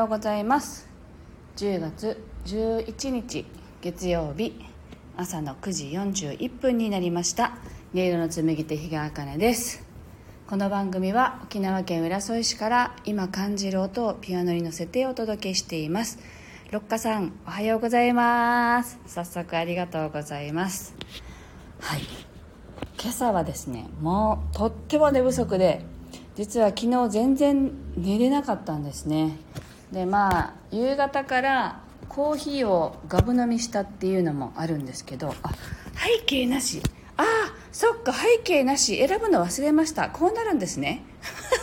おはようございます。10月11日月曜日朝の9時41分になりました。音色の紡手日川茜です。この番組は沖縄県浦添市から今感じる音をピアノに乗せてお届けしています。六花さんおはようございます。早速ありがとうございます。はい。今朝はですねもうとっても寝不足で実は昨日全然寝れなかったんですね。でまあ夕方からコーヒーをガブ飲みしたっていうのもあるんですけどあ背景なし。ああそっか背景なし。選ぶの忘れました。こうなるんですね。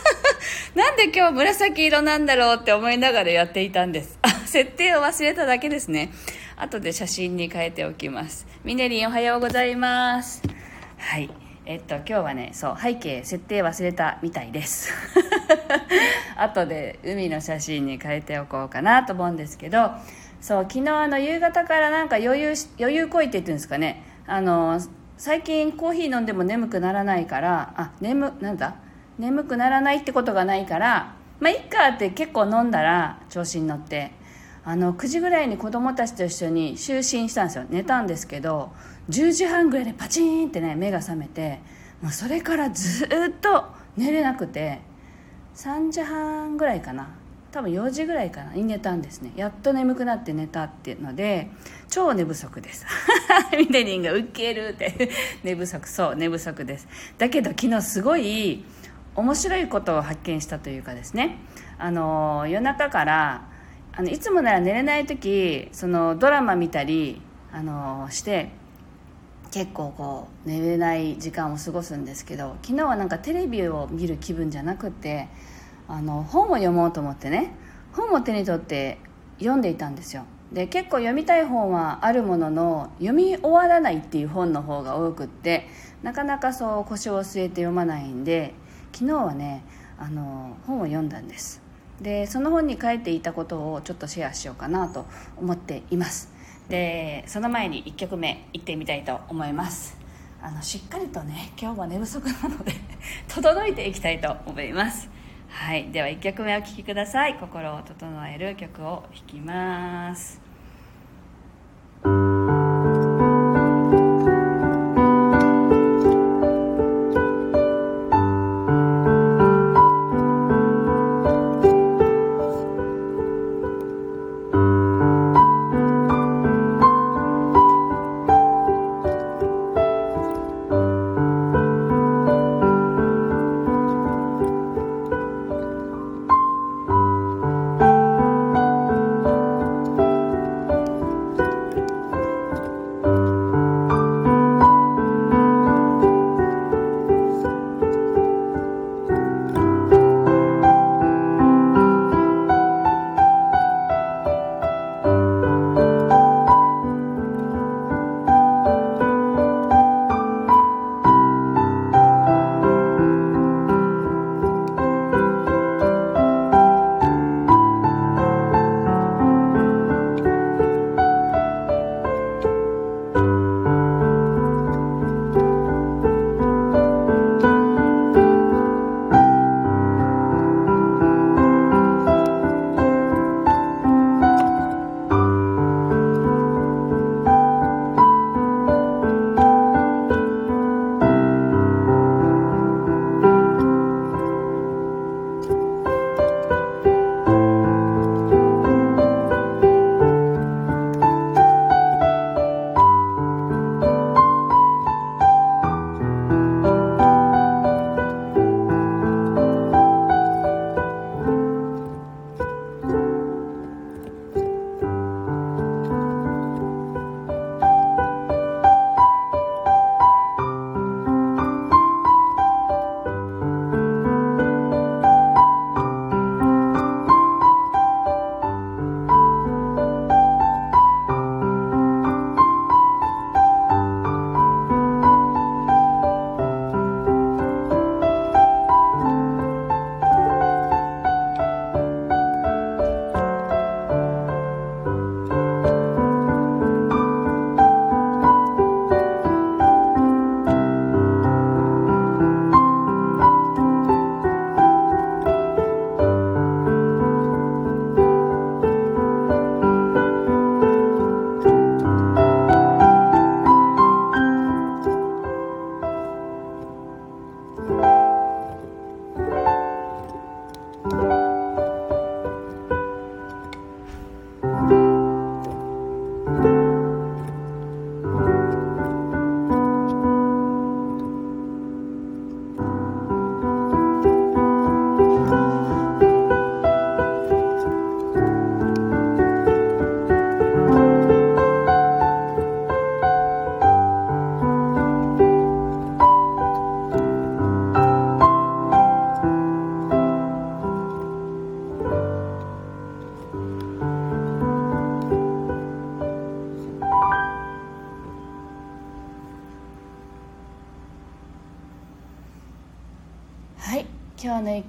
なんで今日紫色なんだろうって思いながらやっていたんです。あ設定を忘れただけですね。後で写真に変えておきます。ミネリンおはようございます。はい。えっと今日はねそう背景設定忘れたみたいです。後で海の写真に変えておこうかなと思うんですけどそう昨日あの夕方からなんか余裕余裕こいてって言うんですかね。あの最近コーヒー飲んでも眠くならないからあ眠なんだ？眠くならないってことがないからまあいっかって結構飲んだら調子に乗ってあの9時ぐらいに子供たちと一緒に就寝したんですよ。寝たんですけど10時半ぐらいでパチンってね目が覚めてもうそれからずっと寝れなくて3時半ぐらいかな。多分4時ぐらいかな。に寝たんですね。やっと眠くなって寝たっていうので超寝不足です。ミネリンがウケるって。寝不足。そう寝不足です。だけど昨日すごい面白いことを発見したというかですね。あの夜中からあのいつもなら寝れない時そのドラマ見たりあのして結構こう寝れない時間を過ごすんですけど昨日はなんかテレビを見る気分じゃなくてあの本を読もうと思ってね本を手に取って読んでいたんですよ。で結構読みたい本はあるものの読み終わらないっていう本の方が多くってなかなかそう腰を据えて読まないんで昨日はねあの本を読んだんです。でその本に書いていたことをちょっとシェアしようかなと思っています。でその前に1曲目いってみたいと思います。あのしっかりとね今日は寝不足なので 整えていきたいと思います。はい。では1曲目お聴きください。心を整える曲を弾きます。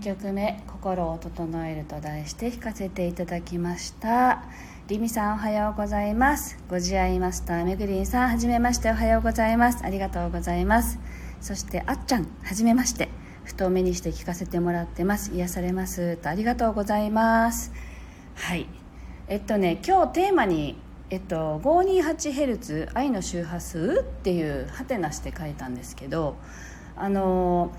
曲目「心を整える」と題して弾かせていただきました。リミさんおはようございます。ご自愛マスターめぐりんさんはじめましておはようございます。ありがとうございます。そしてあっちゃんはじめまして。太めにして聞かせてもらってます。癒されます。とありがとうございます。はい。えっとね今日テーマにえっと 528Hz 愛の周波数っていうハテナして書いたんですけどあの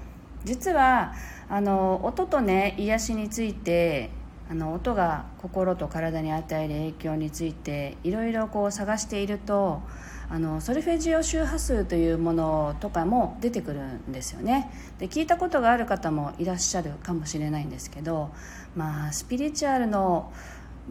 実はあの音とね癒しについてあの音が心と体に与える影響についていろいろこう探しているとあのソルフェジオ周波数というものとかも出てくるんですよね。で聞いたことがある方もいらっしゃるかもしれないんですけどまあスピリチュアルの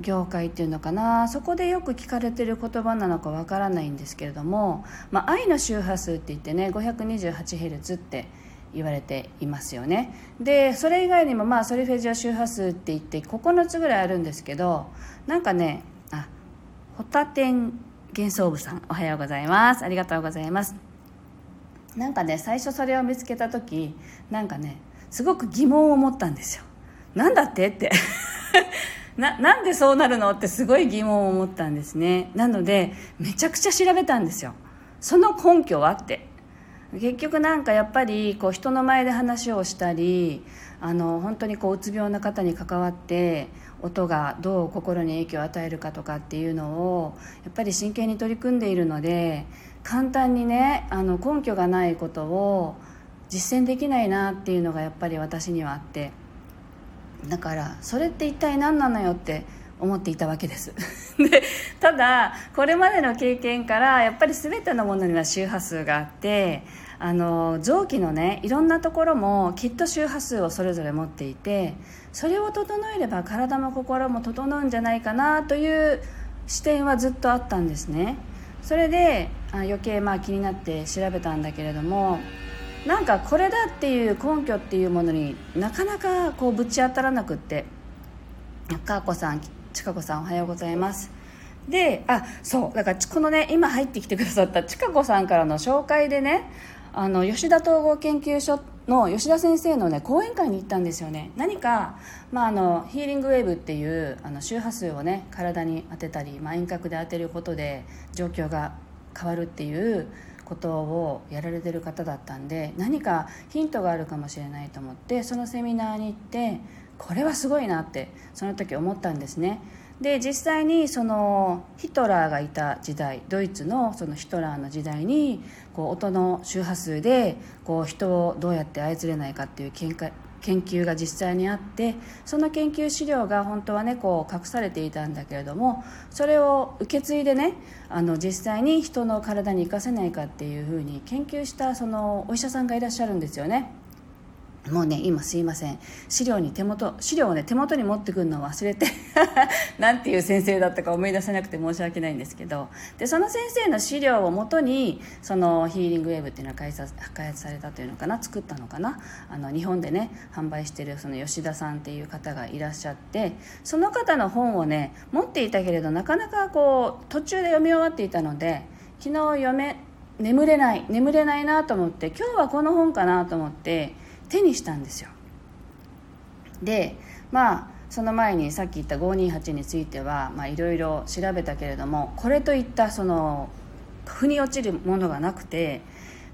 業界っていうのかなそこでよく聞かれてる言葉なのかわからないんですけれども、まあ、愛の周波数って言ってね 528Hz って言われていますよね。でそれ以外にもまあソリフェジオ周波数って言って9つぐらいあるんですけどなんかねあホタテン幻想部さんおはようございます。ありがとうございます。なんかね最初それを見つけた時なんかねすごく疑問を持ったんですよ。なんだってって。ななんでそうなるのってすごい疑問を持ったんですね。なのでめちゃくちゃ調べたんですよ。その根拠はって。結局なんかやっぱりこう人の前で話をしたりあの本当にこううつ病の方に関わって音がどう心に影響を与えるかとかっていうのをやっぱり真剣に取り組んでいるので簡単にねあの根拠がないことを実践できないなっていうのがやっぱり私にはあって。だからそれって一体何なのよって思っていたわけです。でただこれまでの経験からやっぱり全てのものには周波数があってあの臓器のねいろんなところもきっと周波数をそれぞれ持っていてそれを整えれば体も心も整うんじゃないかなという視点はずっとあったんですね。それであ余計まあ気になって調べたんだけれどもなんかこれだっていう根拠っていうものになかなかこうぶち当たらなくってかこさんちかこさんおはようございます。であそうだからこのね今入ってきてくださったちかこさんからの紹介でねあの吉田統合研究所の吉田先生のね講演会に行ったんですよね。何か、まあ、あのヒーリングウェーブっていうあの周波数をね体に当てたり、まあ、遠隔で当てることで状況が変わるっていうことをやられてる方だったんで何かヒントがあるかもしれないと思ってそのセミナーに行ってこれはすごいなってその時思ったんですねで実際にそのヒトラーがいた時代ドイツのそのヒトラーの時代にこう音の周波数でこう人をどうやって操れないかっていう見解研究が実際にあってその研究資料が本当はねこう隠されていたんだけれどもそれを受け継いでねあの実際に人の体に生かせないかっていうふうに研究したそのお医者さんがいらっしゃるんですよね。もうね今すいません。資料に手元資料をね手元に持ってくるのを忘れて なんていう先生だったか思い出せなくて申し訳ないんですけど。でその先生の資料をもとにそのヒーリングウェーブっていうのは開発開発されたというのかな作ったのかな。あの日本でね販売してるその吉田さんっていう方がいらっしゃってその方の本をね持っていたけれどなかなかこう途中で読み終わっていたので昨日読め眠れない眠れないなと思って今日はこの本かなと思って手にしたんですよ。でまあその前にさっき言った528についてはいろいろ調べたけれどもこれといったその腑に落ちるものがなくて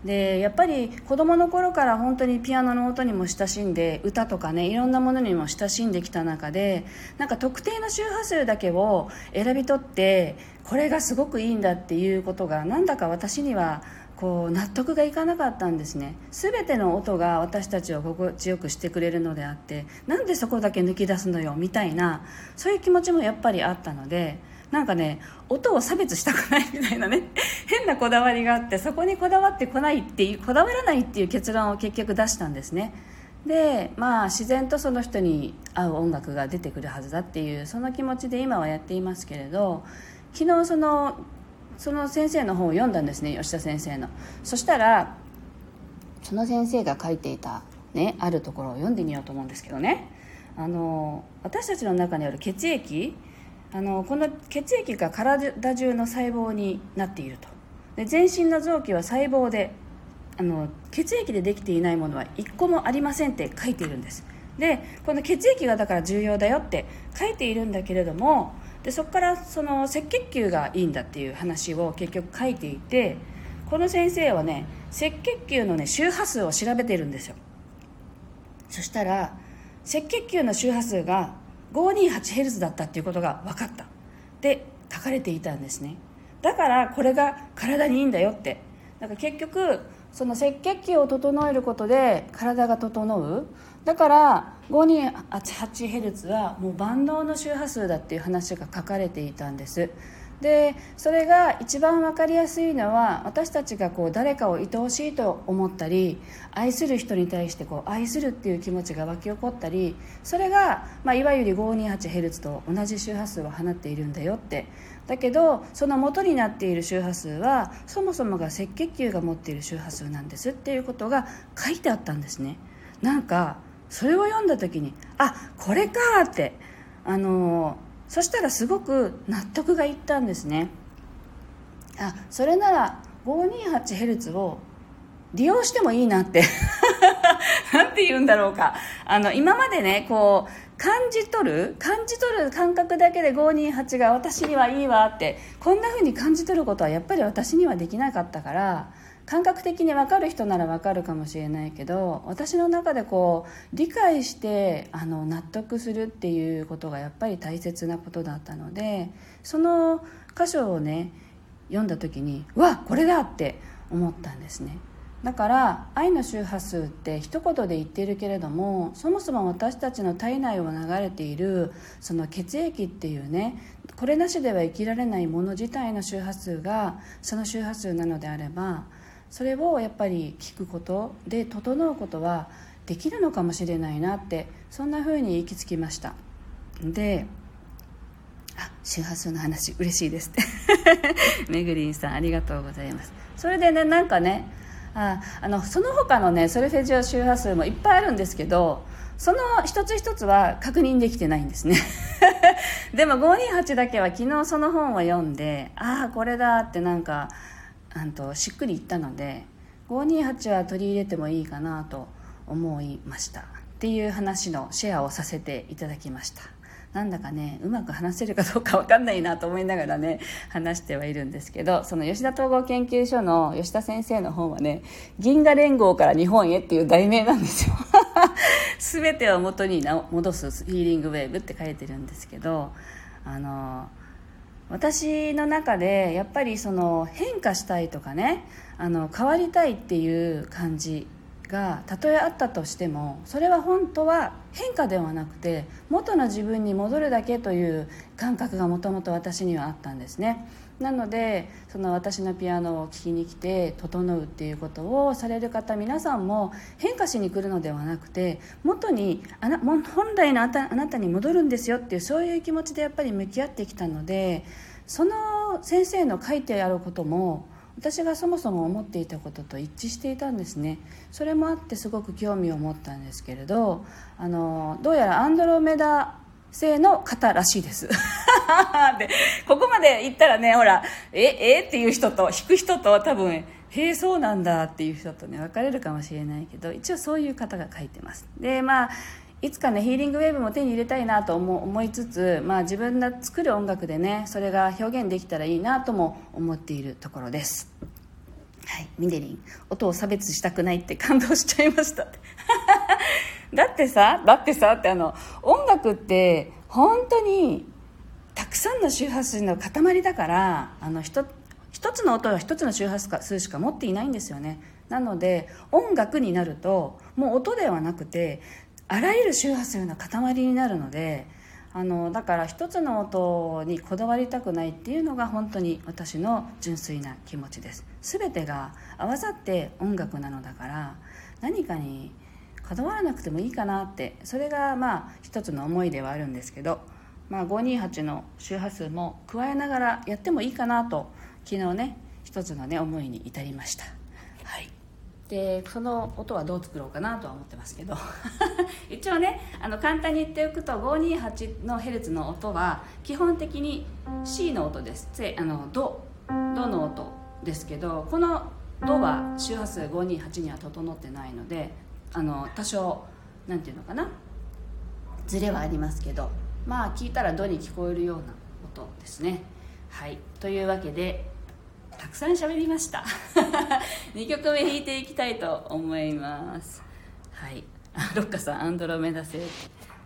でやっぱり子どもの頃から本当にピアノの音にも親しんで歌とかねいろんなものにも親しんできた中でなんか特定の周波数だけを選び取ってこれがすごくいいんだっていうことがなんだか私にはこう納得がいかなかったんですね。全ての音が私たちを心地よくしてくれるのであってなんでそこだけ抜き出すのよみたいなそういう気持ちもやっぱりあったのでなんかね音を差別したくないみたいなね 変なこだわりがあってそこにこだわってこないっていうこだわらないっていう結論を結局出したんですね。でまあ自然とその人に合う音楽が出てくるはずだっていうその気持ちで今はやっていますけれど昨日そのその先生の本を読んだんですね吉田先生の。そしたらその先生が書いていた、ね、あるところを読んでみようと思うんですけどね。あの私たちの中にある血液あのこの血液が体中の細胞になっていると。で全身の臓器は細胞であの血液でできていないものは一個もありませんって書いているんです。でこの血液がだから重要だよって書いているんだけれどもでそこからその赤血球がいいんだっていう話を結局書いていてこの先生はね赤血球のね周波数を調べてるんですよ。そしたら赤血球の周波数が 528Hz だったっていうことが分かった。って書かれていたんですね。だからこれが体にいいんだよって。だか結局その赤血球を整えることで体が整う。だから 528Hz はもう万能の周波数だっていう話が書かれていたんです。でそれが一番分かりやすいのは私たちがこう誰かを愛おしいと思ったり愛する人に対してこう愛するっていう気持ちが湧き起こったりそれが、まあ、いわゆる 528Hz と同じ周波数を放っているんだよって。だけどその元になっている周波数はそもそもが赤血球が持っている周波数なんですっていうことが書いてあったんですね。なんかそれを読んだ時にあこれかってあのそしたらすごく納得がいったんですね。あそれなら 528Hz を利用してもいいなって なんて言うんだろうか。あの今までねこう感じ取る感じ取る感覚だけで528が私にはいいわってこんな風に感じ取ることはやっぱり私にはできなかったから感覚的に分かる人なら分かるかもしれないけど私の中でこう理解してあの納得するっていうことがやっぱり大切なことだったのでその箇所をね読んだ時にうわこれだって思ったんですね。だから愛の周波数って一言で言ってるけれどもそもそも私たちの体内を流れているその血液っていうねこれなしでは生きられないもの自体の周波数がその周波数なのであればそれをやっぱり聞くことで整うことはできるのかもしれないなってそんな風に行き着きました。であ周波数の話嬉しいですって。めぐりんさんありがとうございます。それでねなんかねああのその他のねソルフェジオ周波数もいっぱいあるんですけどその一つ一つは確認できてないんですね。でも528だけは昨日その本を読んでああこれだってなんかあとしっくりいったので528は取り入れてもいいかなと思いました。っていう話のシェアをさせていただきました。なんだかねうまく話せるかどうか分かんないなと思いながらね話してはいるんですけどその吉田統合研究所の吉田先生の本はね「銀河連合から日本へ」っていう題名なんですよ。全てを元に戻すヒーリングウェーブって書いてるんですけどあの私の中でやっぱりその変化したいとかねあの変わりたいっていう感じがたとえあったとしてもそれは本当は変化ではなくて元の自分に戻るだけという感覚がもともと私にはあったんですね。なのでその私のピアノを聴きに来て整うっていうことをされる方皆さんも変化しに来るのではなくて元にあな本来のあなたに戻るんですよっていうそういう気持ちでやっぱり向き合ってきたのでその先生の書いてあることも私がそもそも思っていたことと一致していたんですね。それもあってすごく興味を持ったんですけれどあのどうやらアンドロメダ星の方らしいです。でここまで言ったらねほらええ？っていう人と弾く人と多分へえそうなんだっていう人とね分かれるかもしれないけど一応そういう方が書いてます。でまあいつかねヒーリングウェーブも手に入れたいなと思思いつつ、まあ、自分が作る音楽でねそれが表現できたらいいなとも思っているところです。はいミネリン。音を差別したくないって感動しちゃいました だってさだってさってあの音楽って本当にたくさんの周波数の塊だからあの一つの音は一つの周波数しか持っていないんですよね。なので音楽になるともう音ではなくてあらゆる周波数の塊になるのであのだから一つの音にこだわりたくないっていうのが本当に私の純粋な気持ちです。全てが合わさって音楽なのだから何かにこだわらなくてもいいかなってそれがまあ一つの思いではあるんですけど、まあ、528の周波数も加えながらやってもいいかなと昨日ね一つのね思いに至りました。でその音はどう作ろうかなとは思ってますけど。一応ねあの簡単に言っておくと528のヘルツの音は基本的に C の音です。あのドドの音ですけどこのドは周波数528には整ってないのであの多少なんていうのかな。ズレはありますけど。まあ聞いたらドに聞こえるような音ですね。はい。というわけでたくさん喋りました。2曲目弾いていきたいと思います。はい。ロッカさんアンドロメダ星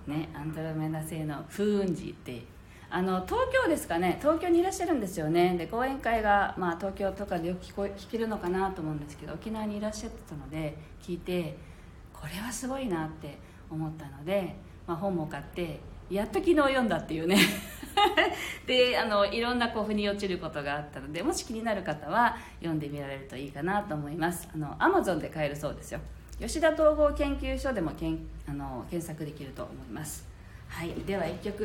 ねアンドロメダ星の風雲児って。あの東京ですかね。東京にいらっしゃるんですよね。で講演会が、まあ、東京とかでよく聞こ聞けるのかなと思うんですけど沖縄にいらっしゃってたので聞いてこれはすごいなって思ったので、まあ、本も買ってやっと昨日読んだっていうね。であのいろんなこう腑に落ちることがあったのでもし気になる方は読んでみられるといいかなと思います。あの Amazon で買えるそうですよ。吉田統合研究所でもけんあの検索できると思います。はい。では1曲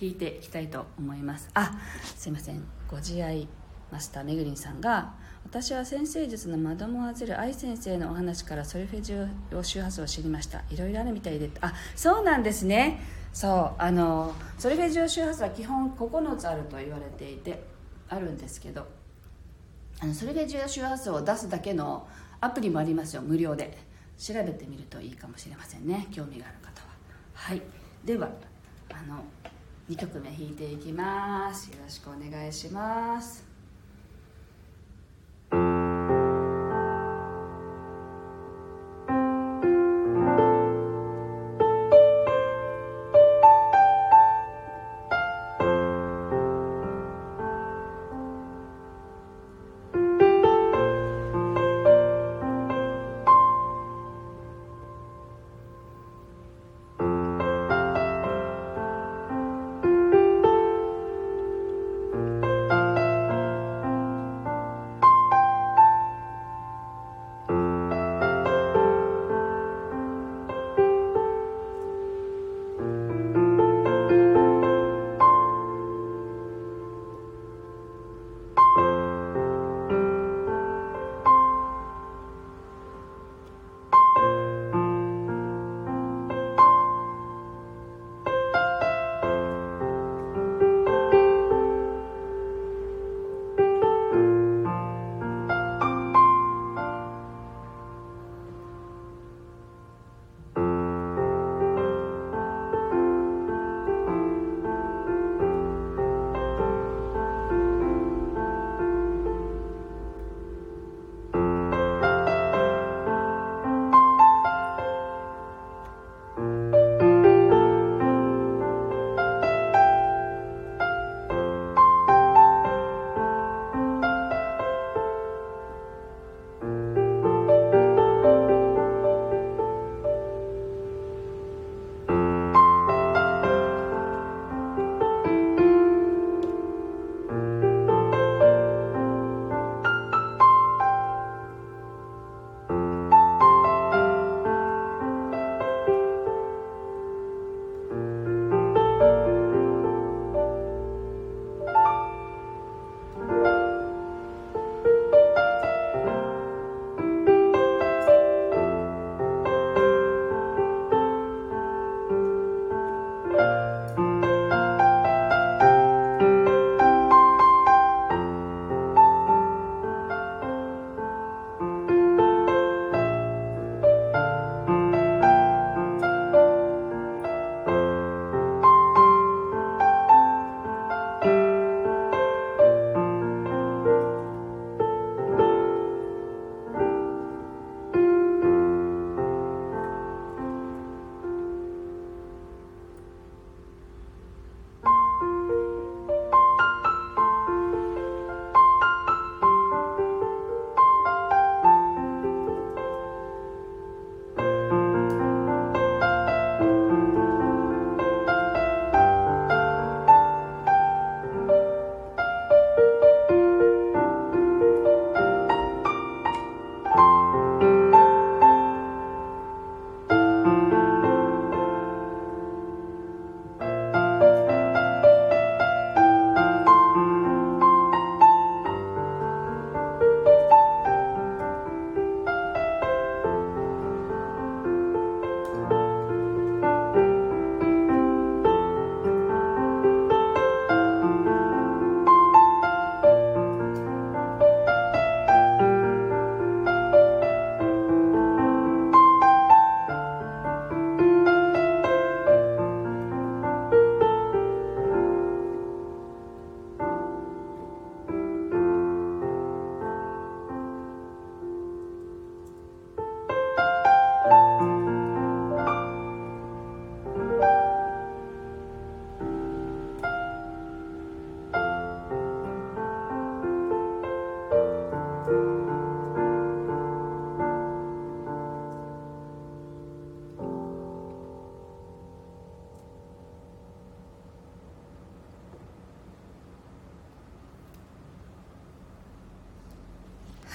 弾いていきたいと思います。あすいません。ご自愛マスターめぐりんさんが私は先生術のマドモアゼル愛先生のお話からソルフェジオ周波数を知りました。いろいろあるみたいで。あそうなんですね。そうあのソルフェジオ周波数は基本9つあると言われていてあるんですけどあのソルフェジオ周波数を出すだけのアプリもありますよ無料で。調べてみるといいかもしれませんね興味がある方は。はい。ではあの2曲目弾いていきます。よろしくお願いします。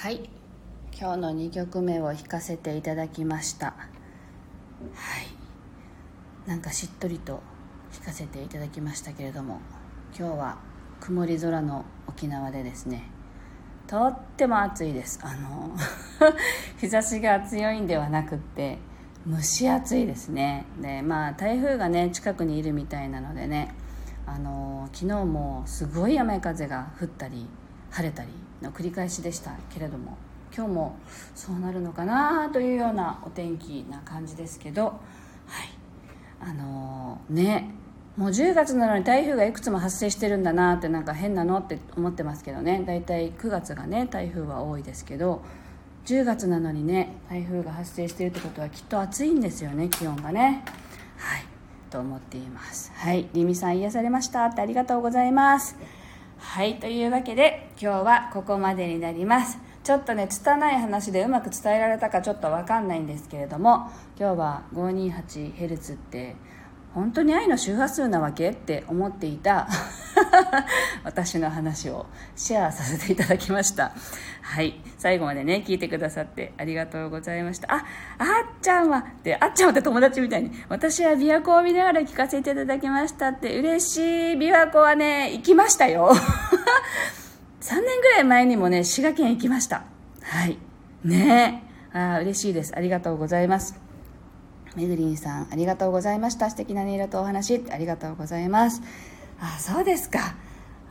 はい。今日の2曲目を弾かせていただきました。はい。なんかしっとりと弾かせていただきましたけれども今日は曇り空の沖縄でですねとっても暑いです。あの 日差しが強いんではなくって蒸し暑いですね。でまあ台風がね近くにいるみたいなのでねあの昨日もすごい雨風が降ったり晴れたりの繰り返しでしたけれども今日もそうなるのかなというようなお天気な感じですけどはい。あのー、ねもう10月なのに台風がいくつも発生してるんだなってなんか変なのって思ってますけどね。大体9月がね台風は多いですけど10月なのにね台風が発生してるってことはきっと暑いんですよね気温がね。はい。と思っています。はい。りみさん癒されました。ってありがとうございます。はいというわけで今日はここまでになります。ちょっとね拙い話でうまく伝えられたかちょっと分かんないんですけれども今日は 528Hz って本当に愛の周波数なわけ？って思っていた 私の話をシェアさせていただきました。はい。最後までね聞いてくださってありがとうございました。ああっちゃんは？ってあっちゃんはって友達みたいに私は琵琶湖を見ながら聞かせていただきましたって嬉しい琵琶湖はね行きましたよ。3年ぐらい前にもね滋賀県行きました。はい。ね。えあ嬉しいです。ありがとうございます。めぐりんさんありがとうございました。素敵な音色とお話。ありがとうございます。あそうですか。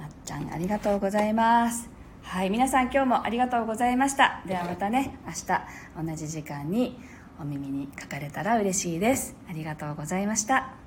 あっちゃんありがとうございます。はい皆さん今日もありがとうございました。ではまたね明日同じ時間にお耳にかかれたら嬉しいです。ありがとうございました。